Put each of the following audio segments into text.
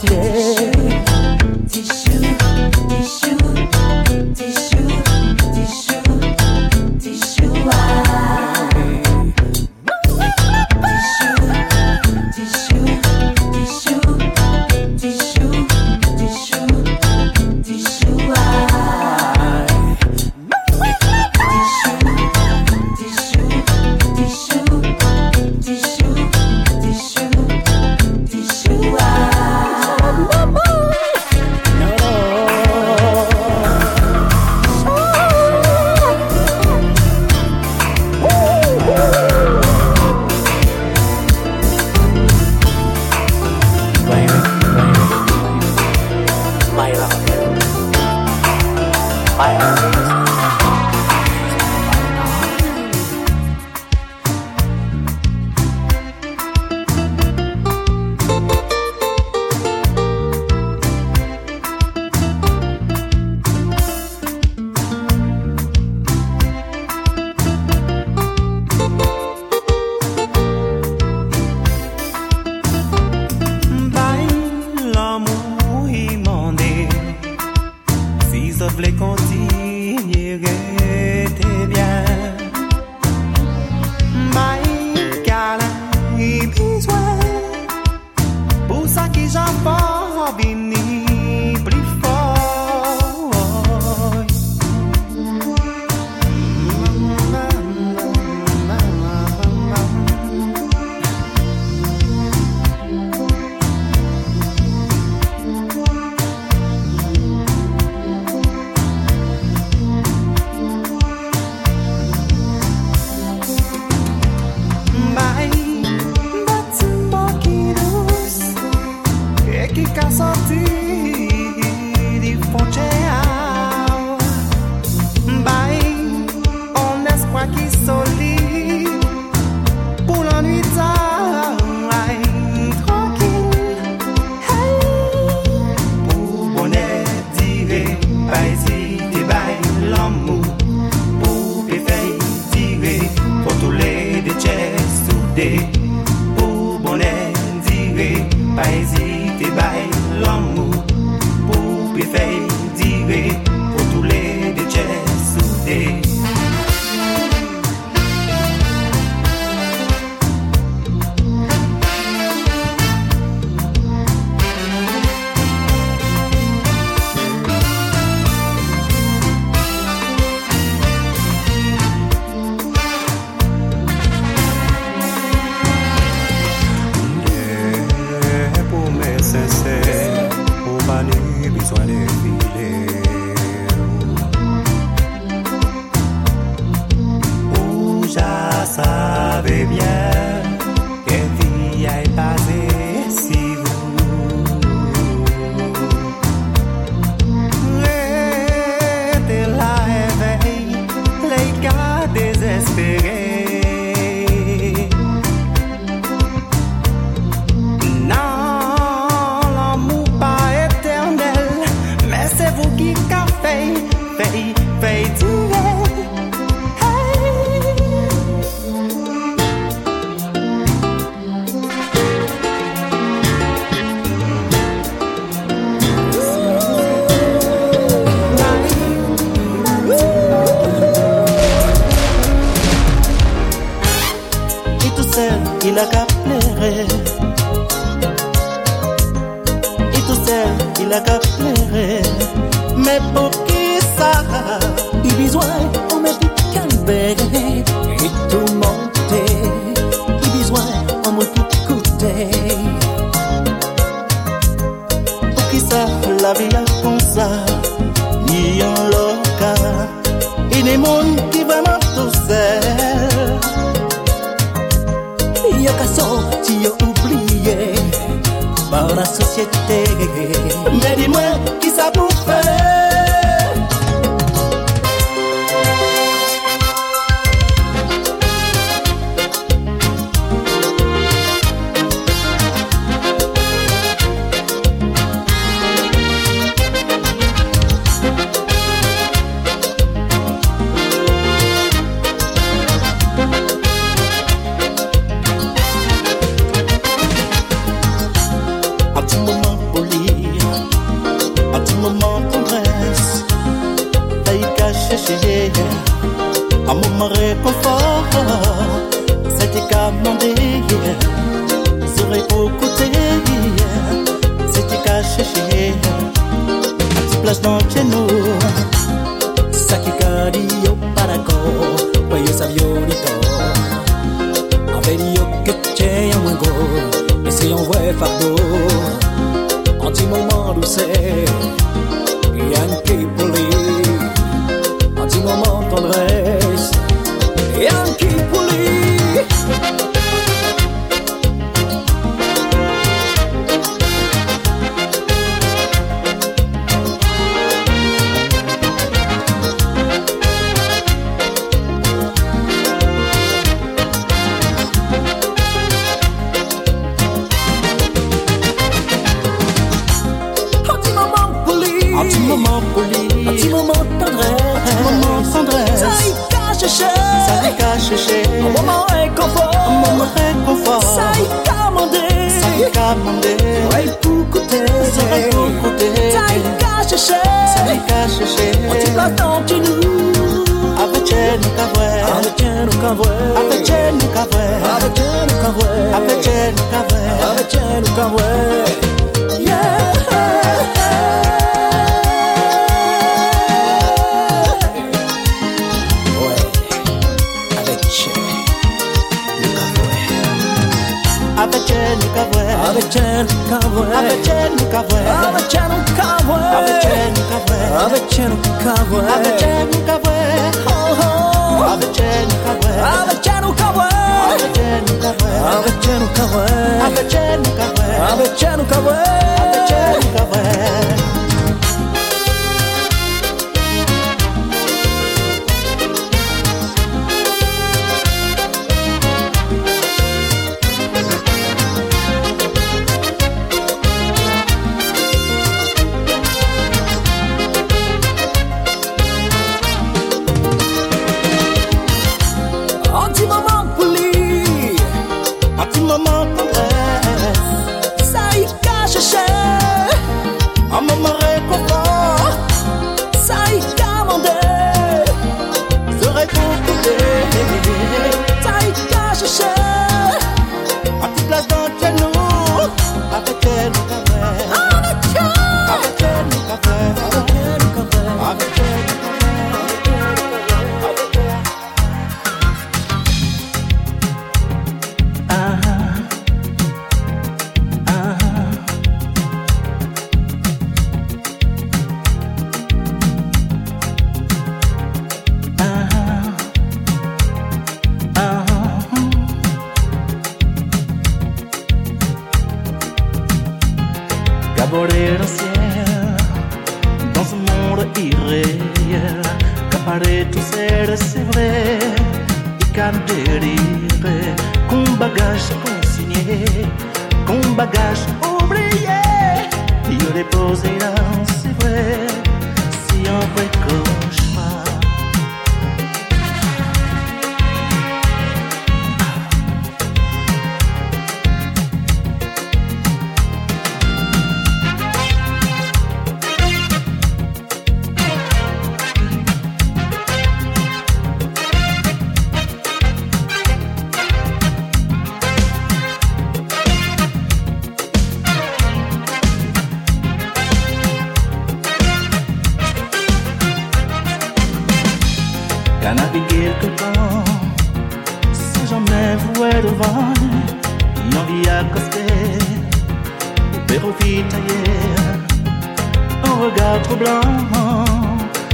Tissue, tissue, tissue, tissue. les comptes pegué pleurer. Et tout seul, il a qu'à pleurer. Mais pour qui ça? Il besoin, on met tout calmer et tout monter. Il besoin, on met tout écouter. Pour qui ça? La vie ça. Ni en. Et des mondes qui vraiment tout seul. façon tu as oublié par la société. Mais dis-moi qui ça pour faire. Moment réconfort, c'était demander, serait pour côté, c'était petit place dans chez nous. Sakikari yo parako, wayo t'es un wingo, et c'est un vrai fardeau. Petit moment doucet, et un qui poli. Un petit moment tendresse, Yeah. Ça y commandé, Oreille pour côté. les oreilles pour côté, Ça y cache ça cher. y cache chez Avechanuka, bagage consigné, qu'on bagage oublié. Il est posé là, regard trop blanc,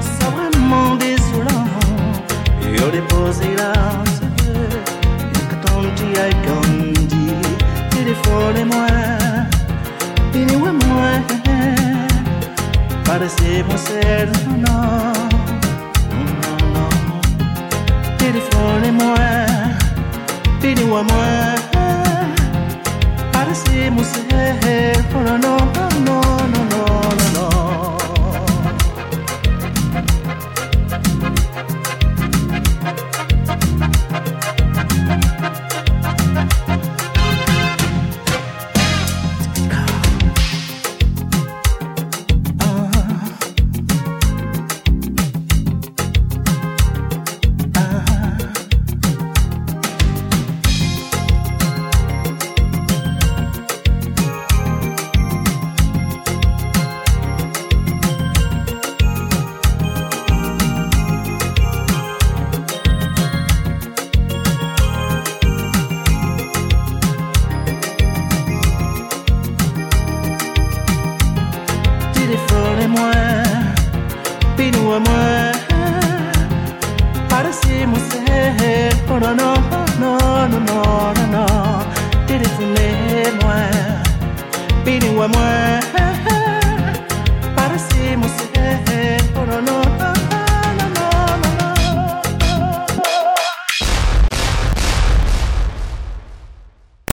c'est vraiment désolant. Et le posi là, se veut, que ton ti ai condi, ti defole moi, vini moi moi, parece você não, não, não, ti defole moi, vini moi moi, parece você, oh no, no, no. téléphone et moi, pinou à moi. Parecez-moi, c'est. Oh non, non, non, non, non, non, non. Téléphonez-moi, pinou à moi. Parecez-moi, c'est. Oh non, non.